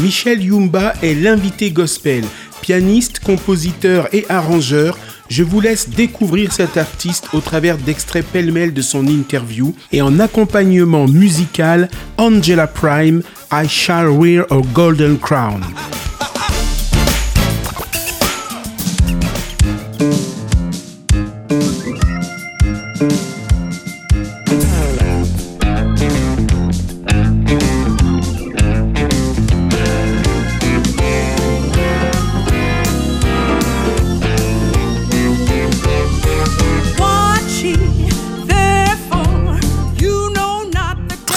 Michel Yumba est l'invité gospel, pianiste, compositeur et arrangeur. Je vous laisse découvrir cet artiste au travers d'extraits pêle-mêle de son interview et en accompagnement musical Angela Prime, I Shall Wear a Golden Crown.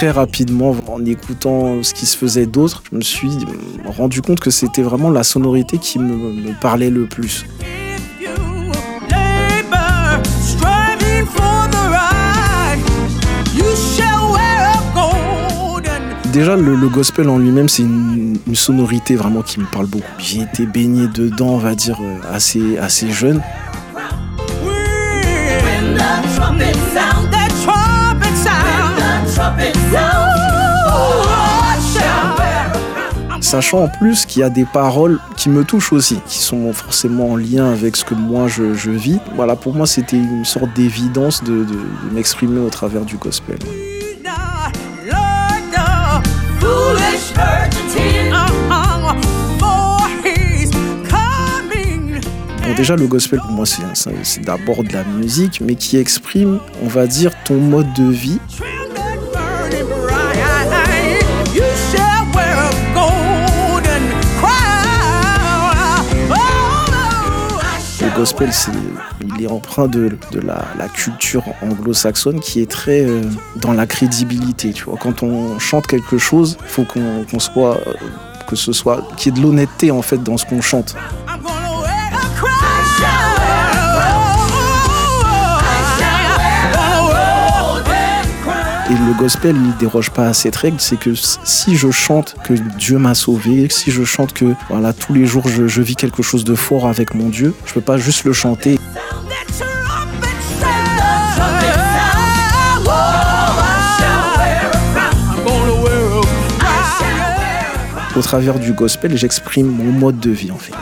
Très rapidement, en écoutant ce qui se faisait d'autres, je me suis rendu compte que c'était vraiment la sonorité qui me, parlait le plus. Déjà, le, le gospel en lui-même, c'est une, une sonorité vraiment qui me parle beaucoup. J'ai été baigné dedans, on va dire, euh, assez, assez jeune. Sachant en plus qu'il y a des paroles qui me touchent aussi, qui sont forcément en lien avec ce que moi je, vis. Voilà, pour moi, c'était une sorte d'évidence de, de- m'exprimer au travers du gospel. Bon, déjà, le gospel, pour moi, c'est d'abord de la musique, mais qui exprime, on va dire, ton mode de vie. Le gospel, c'est, il est empreint de, la, culture anglo-saxonne qui est très euh, dans la crédibilité. Tu vois, quand on chante quelque chose, il faut qu'on qu'on soit, euh, que ce soit, qu'il y ait de l'honnêteté en fait dans ce qu'on chante. Et le gospel, il déroge pas à cette règle, c'est que si je chante que Dieu m'a sauvé, si je chante que voilà tous les jours je, je vis quelque chose de fort avec mon Dieu, je peux pas juste le chanter. Au travers du gospel, j'exprime mon mode de vie en fait.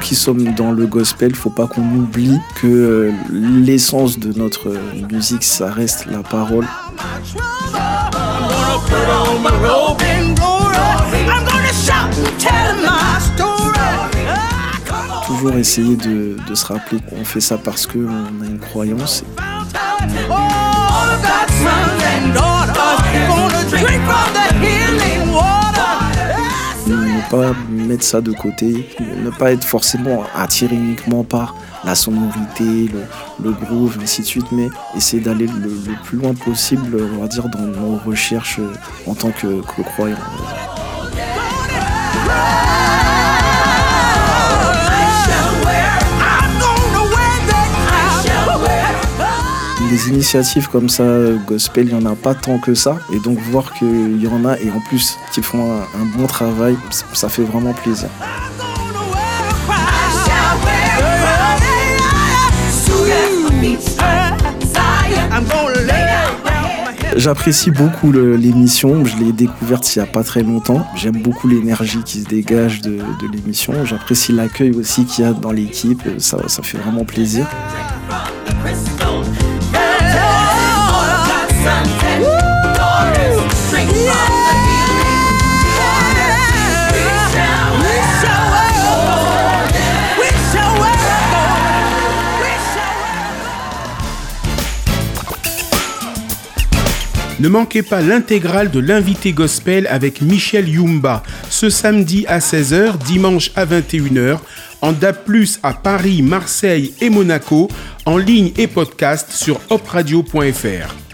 Qui sommes dans le gospel, faut pas qu'on oublie que euh, l'essence de notre euh, musique, ça reste la parole. Toujours essayer de, se rappeler qu'on fait ça parce qu'on a une croyance. Pas mettre ça de côté, ne pas être forcément attiré uniquement par la sonorité, le, le groove, ainsi de suite, mais essayer d'aller le, plus loin possible, on va dire, dans nos recherches en tant que, que croyants. Des initiatives comme ça, euh, gospel, il n'y en a pas tant que ça. Et donc voir qu'il y en a, et en plus qui font un, bon travail, ça- fait vraiment plaisir. J'apprécie beaucoup l'émission, je l'ai découverte il n'y a pas très longtemps. J'aime beaucoup l'énergie qui se dégage de, de l'émission. J'apprécie l'accueil aussi qu'il y a dans l'équipe, ça, ça fait vraiment plaisir. Ne manquez pas l'intégrale de l'invité gospel avec Michel Yumba ce samedi à 16h, dimanche à 21h, en DAB+, à Paris, Marseille et Monaco, en ligne et podcast sur opradio.fr.